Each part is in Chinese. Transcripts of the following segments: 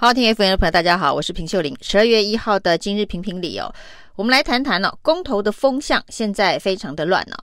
好，听 FM 的朋友，大家好，我是平秀玲。十二月一号的今日评评理哦，我们来谈谈呢、公投的风向现在非常的乱呢、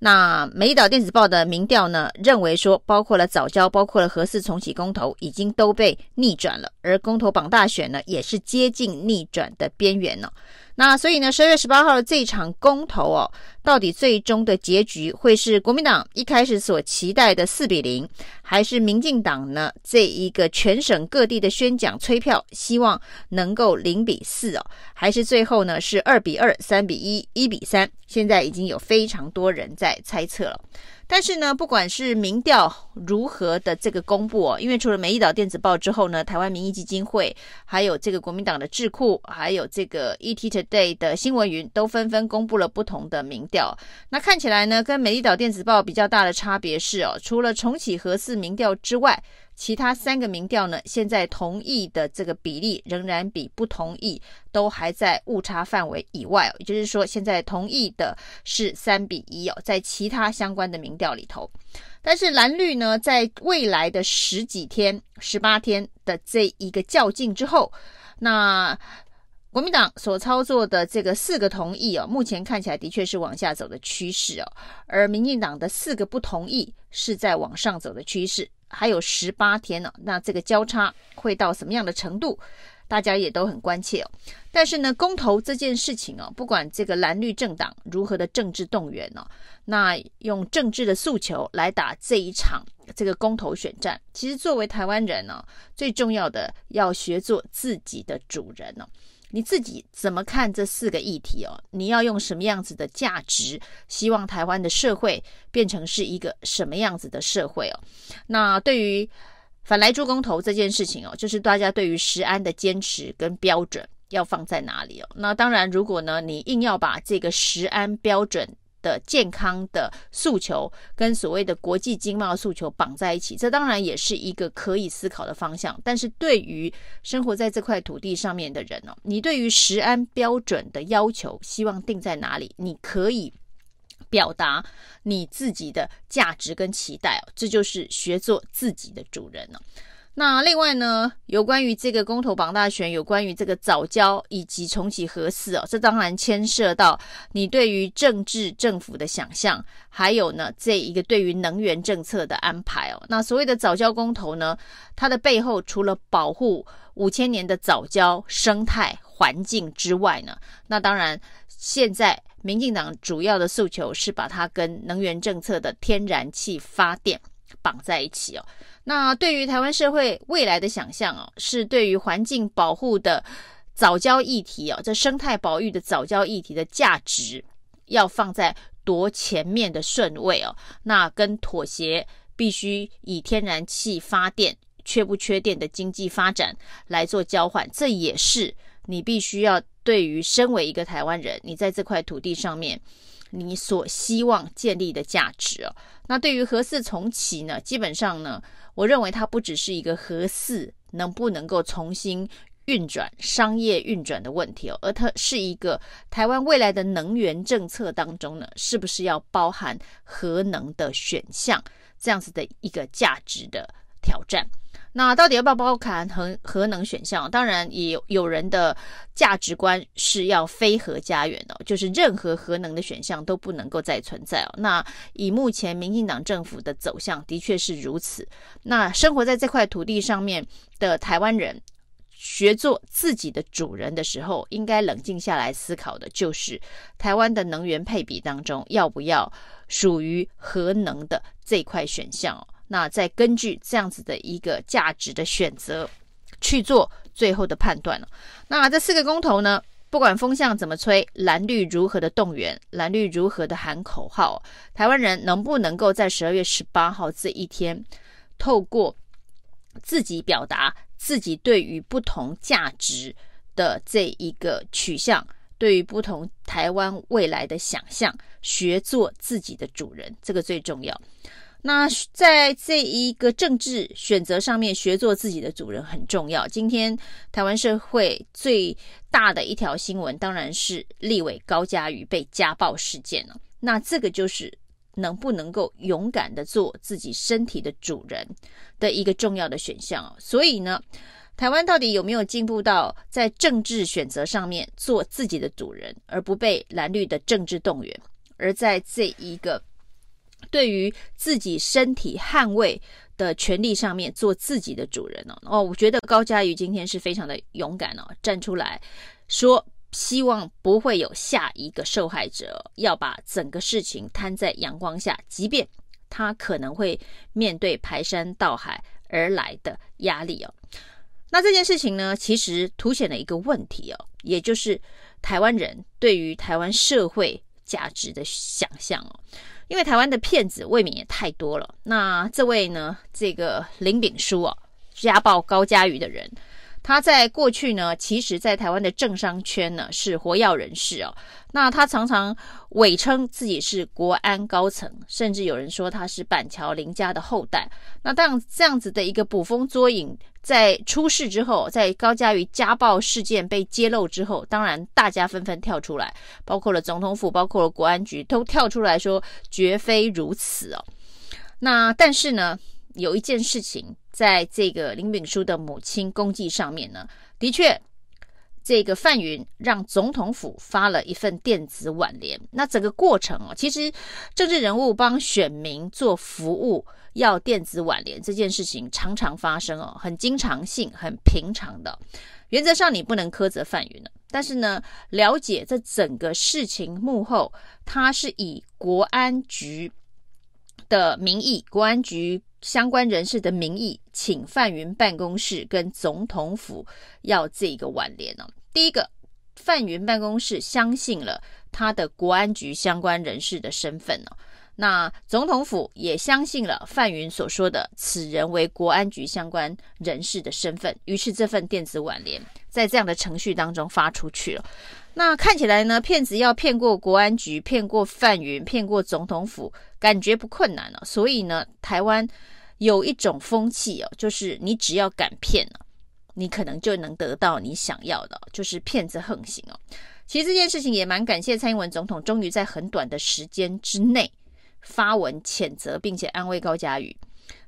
那《美岛电子报》的民调呢，认为说，包括了早教，包括了核四重启公投，已经都被逆转了，而公投榜大选呢，也是接近逆转的边缘了。那所以呢，十二月十八号的这一场公投哦，到底最终的结局会是国民党一开始所期待的四比零，还是民进党呢这一个全省各地的宣讲催票，希望能够零比四哦，还是最后呢是二比二、三比一、一比三？现在已经有非常多人在猜测了。但是呢，不管是民调如何的这个公布哦，因为除了美丽岛电子报之后呢，台湾民意基金会，还有这个国民党的智库，还有这个 ET Today 的新闻云，都纷纷公布了不同的民调。那看起来呢，跟美丽岛电子报比较大的差别是哦，除了重启核四民调之外，其他三个民调呢，现在同意的这个比例仍然比不同意都还在误差范围以外哦。也就是说，现在同意的是三比一哦，在其他相关的民调里头。但是蓝绿呢，在未来的十几天、十八天的这一个较劲之后，那国民党所操作的这个四个同意哦，目前看起来的确是往下走的趋势哦，而民进党的四个不同意是在往上走的趋势。还有十八天呢，那这个交叉会到什么样的程度？大家也都很关切哦。但是呢，公投这件事情哦，不管这个蓝绿政党如何的政治动员呢，那用政治的诉求来打这一场这个公投选战，其实作为台湾人呢，最重要的要学做自己的主人呢。你自己怎么看这四个议题哦？你要用什么样子的价值，希望台湾的社会变成是一个什么样子的社会哦？那对于反来猪公投这件事情哦，就是大家对于食安的坚持跟标准要放在哪里哦？那当然，如果呢你硬要把这个食安标准，的健康的诉求跟所谓的国际经贸诉求绑在一起，这当然也是一个可以思考的方向。但是对于生活在这块土地上面的人哦，你对于食安标准的要求，希望定在哪里？你可以表达你自己的价值跟期待哦，这就是学做自己的主人了。那另外呢，有关于这个公投榜大选，有关于这个早教以及重启核四哦，这当然牵涉到你对于政治政府的想象，还有呢这一个对于能源政策的安排哦。那所谓的早教公投呢，它的背后除了保护五千年的早教生态环境之外呢，那当然现在民进党主要的诉求是把它跟能源政策的天然气发电绑在一起哦。那对于台湾社会未来的想象哦，是对于环境保护的早教议题哦，这生态保育的早教议题的价值要放在多前面的顺位哦。那跟妥协必须以天然气发电缺不缺电的经济发展来做交换，这也是你必须要对于身为一个台湾人，你在这块土地上面。你所希望建立的价值哦，那对于核四重启呢，基本上呢，我认为它不只是一个核四能不能够重新运转、商业运转的问题哦，而它是一个台湾未来的能源政策当中呢，是不是要包含核能的选项，这样子的一个价值的挑战。那到底要不要包含核核能选项？当然，也有人的价值观是要非核家园的，就是任何核能的选项都不能够再存在哦。那以目前民进党政府的走向，的确是如此。那生活在这块土地上面的台湾人，学做自己的主人的时候，应该冷静下来思考的，就是台湾的能源配比当中，要不要属于核能的这块选项。那再根据这样子的一个价值的选择去做最后的判断了。那这四个公投呢，不管风向怎么吹，蓝绿如何的动员，蓝绿如何的喊口号，台湾人能不能够在十二月十八号这一天，透过自己表达自己对于不同价值的这一个取向，对于不同台湾未来的想象，学做自己的主人，这个最重要。那在这一个政治选择上面，学做自己的主人很重要。今天台湾社会最大的一条新闻，当然是立委高嘉瑜被家暴事件了。那这个就是能不能够勇敢的做自己身体的主人的一个重要的选项哦。所以呢，台湾到底有没有进步到在政治选择上面做自己的主人，而不被蓝绿的政治动员？而在这一个对于自己身体捍卫的权利上面做自己的主人哦哦，我觉得高嘉瑜今天是非常的勇敢哦，站出来说，希望不会有下一个受害者，要把整个事情摊在阳光下，即便他可能会面对排山倒海而来的压力哦。那这件事情呢，其实凸显了一个问题哦，也就是台湾人对于台湾社会价值的想象哦。因为台湾的骗子未免也太多了。那这位呢，这个林炳书哦，家暴高嘉瑜的人。他在过去呢，其实，在台湾的政商圈呢是活跃人士哦。那他常常伪称自己是国安高层，甚至有人说他是板桥林家的后代。那当，这样子的一个捕风捉影，在出事之后，在高嘉瑜家暴事件被揭露之后，当然大家纷纷跳出来，包括了总统府，包括了国安局，都跳出来说绝非如此哦。那但是呢，有一件事情。在这个林炳书的母亲公祭上面呢，的确，这个范云让总统府发了一份电子挽联。那整个过程哦，其实政治人物帮选民做服务要电子挽联这件事情常常发生哦，很经常性、很平常的。原则上你不能苛责范云了，但是呢，了解这整个事情幕后，他是以国安局的名义，国安局。相关人士的名义，请范云办公室跟总统府要这个挽联呢。第一个，范云办公室相信了他的国安局相关人士的身份呢。那总统府也相信了范云所说的此人为国安局相关人士的身份，于是这份电子挽联在这样的程序当中发出去了。那看起来呢，骗子要骗过国安局，骗过范云，骗过总统府，感觉不困难了。所以呢，台湾有一种风气哦，就是你只要敢骗了，你可能就能得到你想要的，就是骗子横行哦。其实这件事情也蛮感谢蔡英文总统，终于在很短的时间之内。发文谴责，并且安慰高嘉瑜。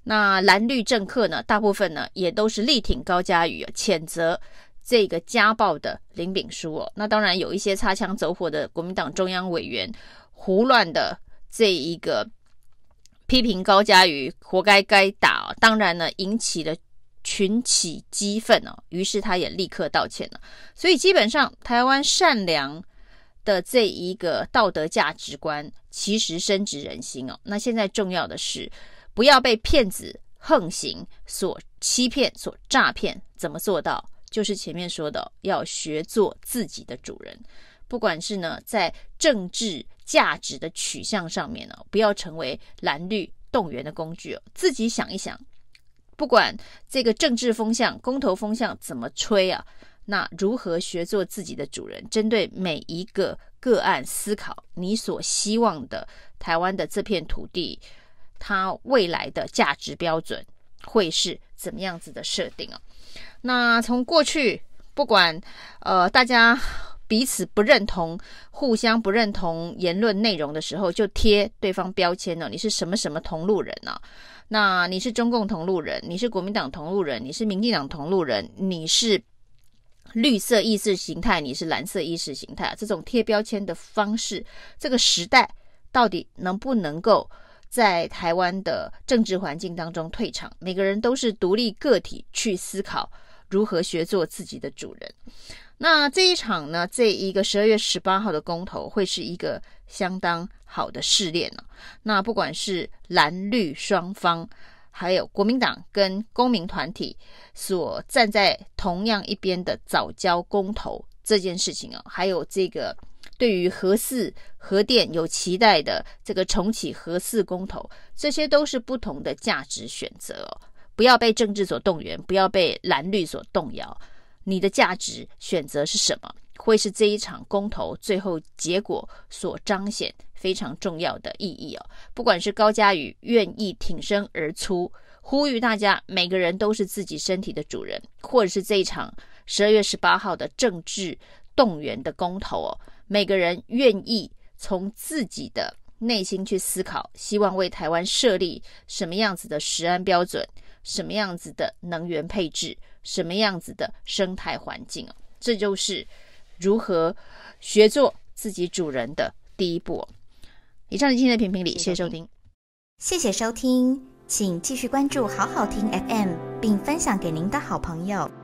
那蓝绿政客呢，大部分呢也都是力挺高嘉瑜，谴责这个家暴的林炳书哦。那当然有一些擦枪走火的国民党中央委员，胡乱的这一个批评高嘉瑜活该该打哦。当然呢，引起了群起激愤哦。于是他也立刻道歉了。所以基本上，台湾善良的这一个道德价值观其实深植人心哦。那现在重要的是，不要被骗子横行所欺骗、所诈骗。怎么做到？就是前面说的，要学做自己的主人。不管是呢，在政治价值的取向上面呢，不要成为蓝绿动员的工具哦。自己想一想，不管这个政治风向、公投风向怎么吹啊。那如何学做自己的主人？针对每一个个案思考，你所希望的台湾的这片土地，它未来的价值标准会是怎么样子的设定啊？那从过去，不管呃大家彼此不认同、互相不认同言论内容的时候，就贴对方标签呢？你是什么什么同路人呢？那你是中共同路人，你是国民党同路人，你是民进党同路人，你是？绿色意识形态，你是蓝色意识形态，这种贴标签的方式，这个时代到底能不能够在台湾的政治环境当中退场？每个人都是独立个体去思考如何学做自己的主人。那这一场呢，这一个十二月十八号的公投会是一个相当好的试炼呢。那不管是蓝绿双方。还有国民党跟公民团体所站在同样一边的早教公投这件事情啊，还有这个对于核四核电有期待的这个重启核四公投，这些都是不同的价值选择哦。不要被政治所动员，不要被蓝绿所动摇。你的价值选择是什么？会是这一场公投最后结果所彰显非常重要的意义哦。不管是高嘉宇愿意挺身而出，呼吁大家每个人都是自己身体的主人，或者是这一场十二月十八号的政治动员的公投哦，每个人愿意从自己的内心去思考，希望为台湾设立什么样子的食安标准，什么样子的能源配置。什么样子的生态环境哦。这就是如何学做自己主人的第一步。以上是今天的评评理，谢谢收听，谢谢收听，请继续关注好好听 FM，并分享给您的好朋友。